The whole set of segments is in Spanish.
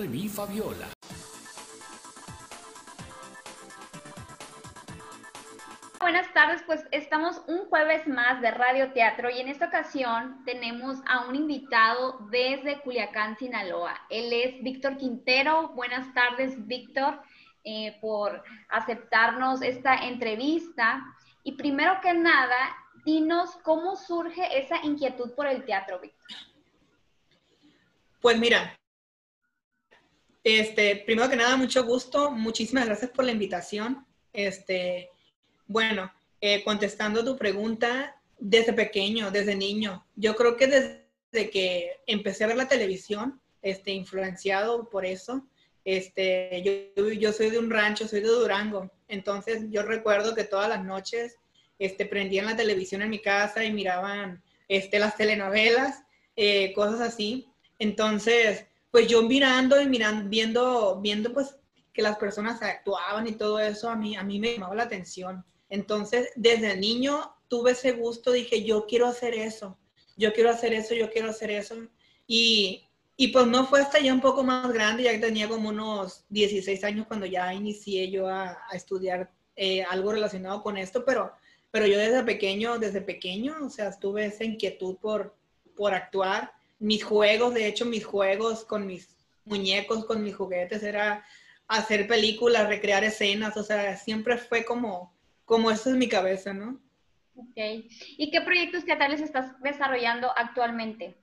re, mi, Fabiola. Buenas tardes, pues estamos un jueves más de Radio Teatro y en esta ocasión tenemos a un invitado desde Culiacán, Sinaloa. Él es Víctor Quintero. Buenas tardes, Víctor, eh, por aceptarnos esta entrevista. Y primero que nada, dinos cómo surge esa inquietud por el teatro, Víctor. Pues mira, este, primero que nada, mucho gusto. Muchísimas gracias por la invitación. Este, bueno, eh, contestando tu pregunta, desde pequeño, desde niño, yo creo que desde que empecé a ver la televisión, este, influenciado por eso, este, yo, soy de un rancho, soy de Durango, entonces yo recuerdo que todas las noches este, prendían la televisión en mi casa y miraban este, las telenovelas, eh, cosas así. Entonces, pues yo mirando y mirando, viendo, viendo pues que las personas actuaban y todo eso, a mí, a mí me llamaba la atención. Entonces, desde niño tuve ese gusto, dije, yo quiero hacer eso, yo quiero hacer eso, yo quiero hacer eso. Y, y pues no fue hasta ya un poco más grande, ya que tenía como unos 16 años cuando ya inicié yo a, estudiar eh, algo relacionado con esto, pero, pero yo desde pequeño, desde pequeño, o sea, tuve esa inquietud por, por actuar mis juegos, de hecho, mis juegos con mis muñecos, con mis juguetes, era hacer películas, recrear escenas, o sea, siempre fue como, como eso es mi cabeza, ¿no? Ok. ¿Y qué proyectos teatrales estás desarrollando actualmente?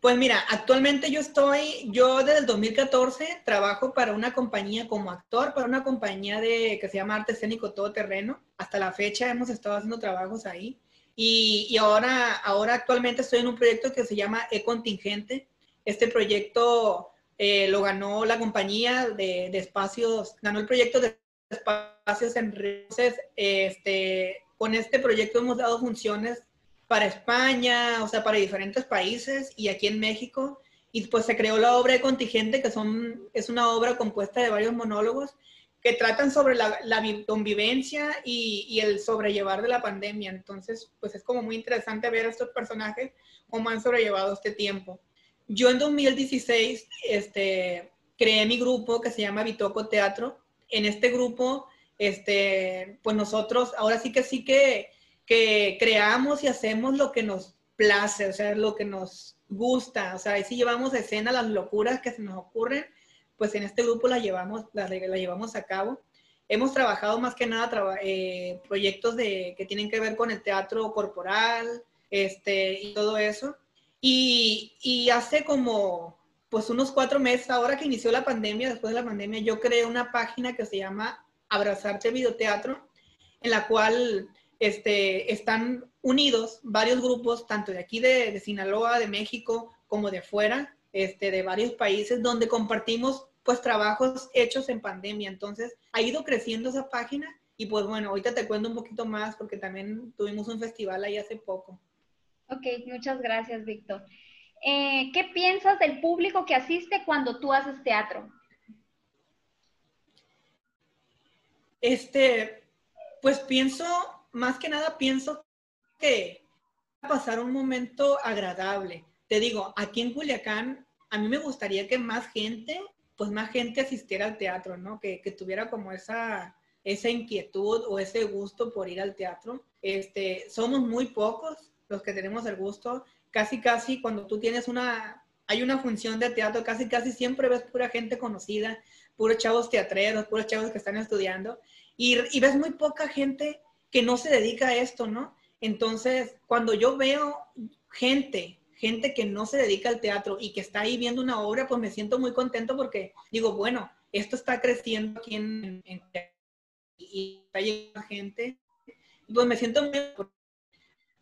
Pues mira, actualmente yo estoy, yo desde el 2014 trabajo para una compañía como actor, para una compañía de, que se llama Arte Escénico Todo Terreno. Hasta la fecha hemos estado haciendo trabajos ahí. Y, ahora, ahora actualmente estoy en un proyecto que se llama E-Contingente. Este proyecto eh, lo ganó la compañía de, espacios, ganó el proyecto de espacios en Entonces, este, con este proyecto hemos dado funciones para España, o sea, para diferentes países y aquí en México. Y pues se creó la obra de contingente, que son, es una obra compuesta de varios monólogos que tratan sobre la, convivencia y, el sobrellevar de la pandemia. Entonces, pues es como muy interesante ver a estos personajes cómo han sobrellevado este tiempo. Yo en 2016 este, creé mi grupo que se llama Bitoco Teatro. En este grupo, este, pues nosotros ahora sí que sí que, que creamos y hacemos lo que nos place, o sea, lo que nos gusta. O sea, ahí sí llevamos a escena las locuras que se nos ocurren pues en este grupo la llevamos, la, llevamos a cabo. Hemos trabajado más que nada eh, proyectos de, que tienen que ver con el teatro corporal este, y todo eso. Y, y hace como pues unos cuatro meses, ahora que inició la pandemia, después de la pandemia, yo creé una página que se llama Abrazarte Videoteatro, en la cual este, están unidos varios grupos, tanto de aquí de, de Sinaloa, de México, como de fuera, este, de varios países donde compartimos pues trabajos hechos en pandemia. Entonces ha ido creciendo esa página y pues bueno, ahorita te cuento un poquito más porque también tuvimos un festival ahí hace poco. Ok, muchas gracias, Víctor. Eh, ¿Qué piensas del público que asiste cuando tú haces teatro? Este, pues pienso, más que nada pienso que va a pasar un momento agradable. Te digo, aquí en Culiacán a mí me gustaría que más gente, pues más gente asistiera al teatro, ¿no? Que, tuviera como esa, esa inquietud o ese gusto por ir al teatro. Este, somos muy pocos los que tenemos el gusto. Casi, casi cuando tú tienes una, hay una función de teatro, casi, casi siempre ves pura gente conocida, puros chavos teatreros, puros chavos que están estudiando, y, y ves muy poca gente que no se dedica a esto, ¿no? Entonces, cuando yo veo gente gente que no se dedica al teatro y que está ahí viendo una obra, pues me siento muy contento porque digo, bueno, esto está creciendo aquí en, y está llegando gente. Pues me siento muy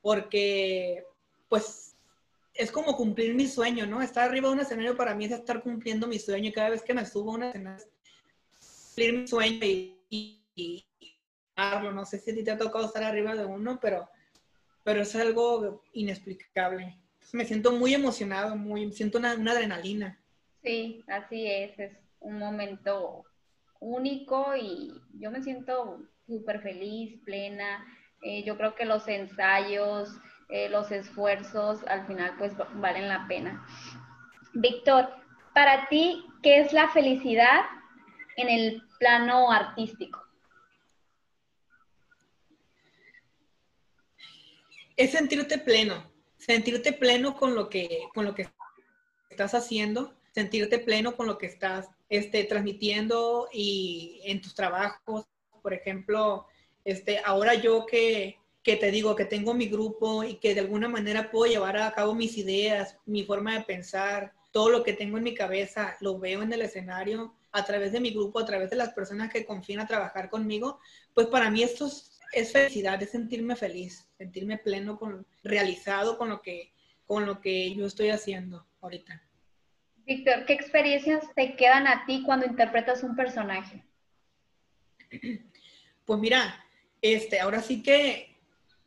porque pues es como cumplir mi sueño, ¿no? Estar arriba de un escenario para mí es estar cumpliendo mi sueño y cada vez que me subo a un escenario, cumplir mi sueño y, y, no sé si a ti te ha tocado estar arriba de uno, pero, pero es algo inexplicable me siento muy emocionado, muy, siento una, adrenalina. Sí, así es, es un momento único y yo me siento súper feliz, plena. Eh, yo creo que los ensayos, eh, los esfuerzos al final pues valen la pena. Víctor, para ti, ¿qué es la felicidad en el plano artístico? Es sentirte pleno, sentirte pleno con lo que, con lo que estás haciendo, sentirte pleno con lo que estás este, transmitiendo y en tus trabajos. Por ejemplo, este, ahora yo que, que te digo que tengo mi grupo y que de alguna manera puedo llevar a cabo mis ideas, mi forma de pensar, todo lo que tengo en mi cabeza, lo veo en el escenario a través de mi grupo, a través de las personas que confían a trabajar conmigo, pues para mí esto es, felicidad, es sentirme feliz, sentirme pleno, con, realizado con lo, que, con lo que yo estoy haciendo ahorita. Víctor, ¿qué experiencias te quedan a ti cuando interpretas un personaje? Pues mira, este, ahora sí que,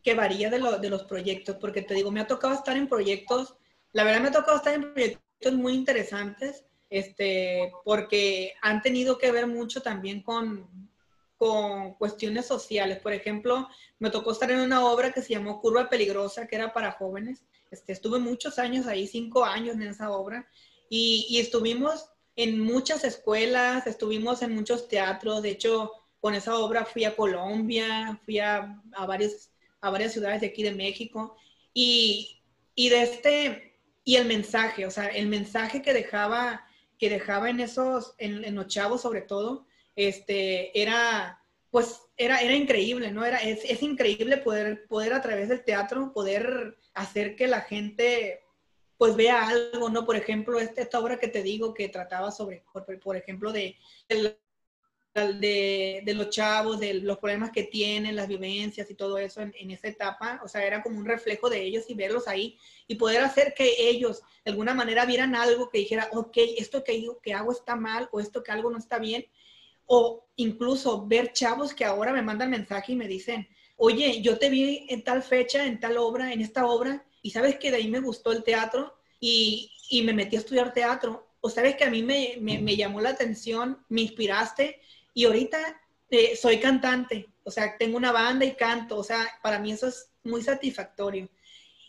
que varía de, de los proyectos, porque te digo, me ha tocado estar en proyectos, la verdad me ha tocado estar en proyectos muy interesantes, este, porque han tenido que ver mucho también con, con cuestiones sociales. Por ejemplo, me tocó estar en una obra que se llamó Curva Peligrosa, que era para jóvenes. Este, estuve muchos años ahí, cinco años en esa obra, y, estuvimos en muchas escuelas, estuvimos en muchos teatros, de hecho, con esa obra fui a Colombia, fui a, a, varios, a varias ciudades de aquí de México, y, y, de este, y el mensaje, o sea, el mensaje que dejaba, que dejaba en esos, en, en los chavos sobre todo, este, era, pues, era, era increíble, ¿no? Era, es, es increíble poder, poder a través del teatro, poder hacer que la gente pues vea algo, ¿no? Por ejemplo, esta, esta obra que te digo que trataba sobre, por, ejemplo, de, de, de, los chavos, de los problemas que tienen, las vivencias y todo eso en, en, esa etapa, o sea, era como un reflejo de ellos y verlos ahí y poder hacer que ellos de alguna manera vieran algo que dijera, ok, esto que, que hago está mal o esto que algo no está bien, o incluso ver chavos que ahora me mandan mensaje y me dicen, oye, yo te vi en tal fecha, en tal obra, en esta obra, y sabes que de ahí me gustó el teatro y, y me metí a estudiar teatro. O sabes que a mí me, me, llamó la atención, me inspiraste y ahorita eh, soy cantante. O sea, tengo una banda y canto. O sea, para mí eso es muy satisfactorio.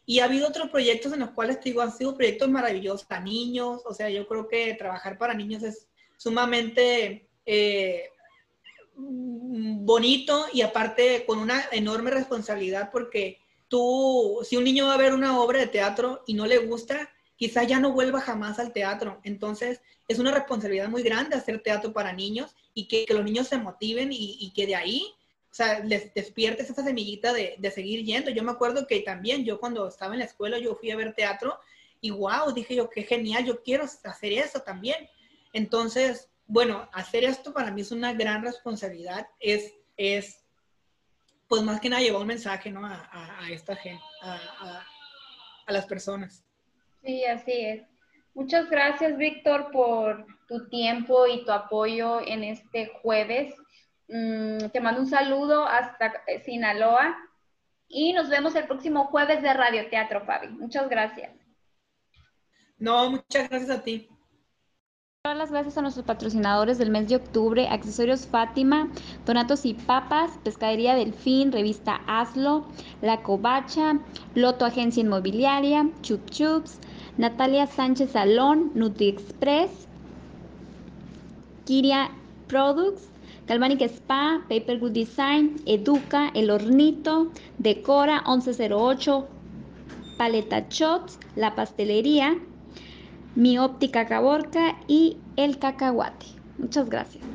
Y ha habido otros proyectos en los cuales, te digo, han sido proyectos maravillosos para niños. O sea, yo creo que trabajar para niños es sumamente eh, bonito y aparte con una enorme responsabilidad porque tú, si un niño va a ver una obra de teatro y no le gusta, quizá ya no vuelva jamás al teatro. Entonces, es una responsabilidad muy grande hacer teatro para niños y que, los niños se motiven y, que de ahí, o sea, les despiertes esa semillita de, de, seguir yendo. Yo me acuerdo que también yo cuando estaba en la escuela, yo fui a ver teatro y wow, dije yo, qué genial, yo quiero hacer eso también. Entonces, bueno, hacer esto para mí es una gran responsabilidad, es, es pues más que nada llevar un mensaje, ¿no? A, esta gente, a, las personas. Sí, así es. Muchas gracias, Víctor, por tu tiempo y tu apoyo en este jueves. Mm, te mando un saludo hasta Sinaloa y nos vemos el próximo jueves de Radio Teatro, Fabi. Muchas gracias. No, muchas gracias a ti las gracias a nuestros patrocinadores del mes de octubre, Accesorios Fátima, Donatos y Papas, Pescadería Delfín, Revista Hazlo, La Covacha, Loto Agencia Inmobiliaria, Chup Chups, Natalia Sánchez Salón, Nutri Express, Kiria Products, Galvanic Spa, Paper Good Design, Educa, El Hornito, Decora 1108, Paleta Shots, La Pastelería, mi óptica Caborca y el cacahuate. Muchas gracias.